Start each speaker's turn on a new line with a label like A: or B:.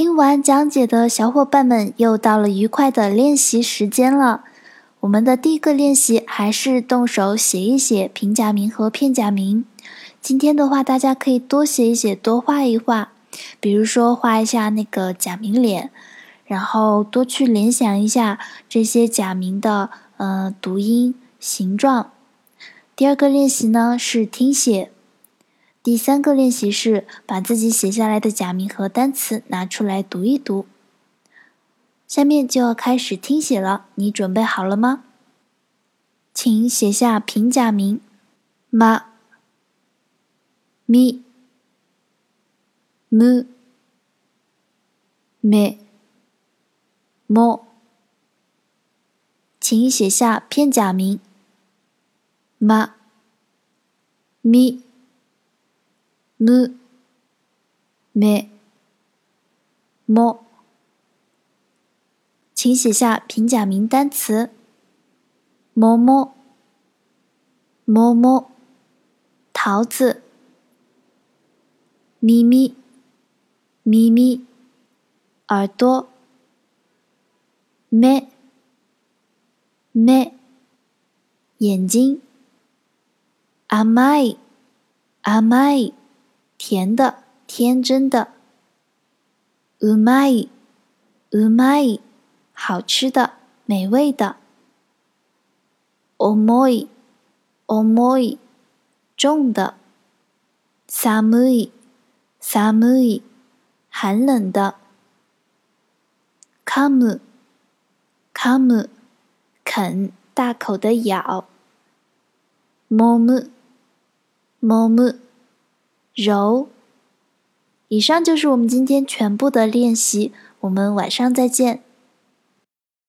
A: 听完讲解的小伙伴们，又到了愉快的练习时间了。我们的第一个练习还是动手写一写平假名和片假名。今天的话，大家可以多写一写，多画一画。比如说，画一下那个假名脸，然后多去联想一下这些假名的呃读音、形状。第二个练习呢是听写。第三个练习是把自己写下来的假名和单词拿出来读一读。下面就要开始听写了，你准备好了吗？请写下平假名：ma、mi、mu、me、mo。请写下片假名：ma、mi。む、め、も。请写下平假名单词：么么、么么、桃子、咪咪、咪咪、耳朵、目、目、眼睛、甘い、甘い。 甜的，天真的。うまい、うまい，好吃的，美味的。重い、重い，重的。寒い、寒い，寒冷的。噛む、噛む，啃，大口的咬。もむ、もむ。 柔。以上就是我们今天全部的练习，我们晚上再见。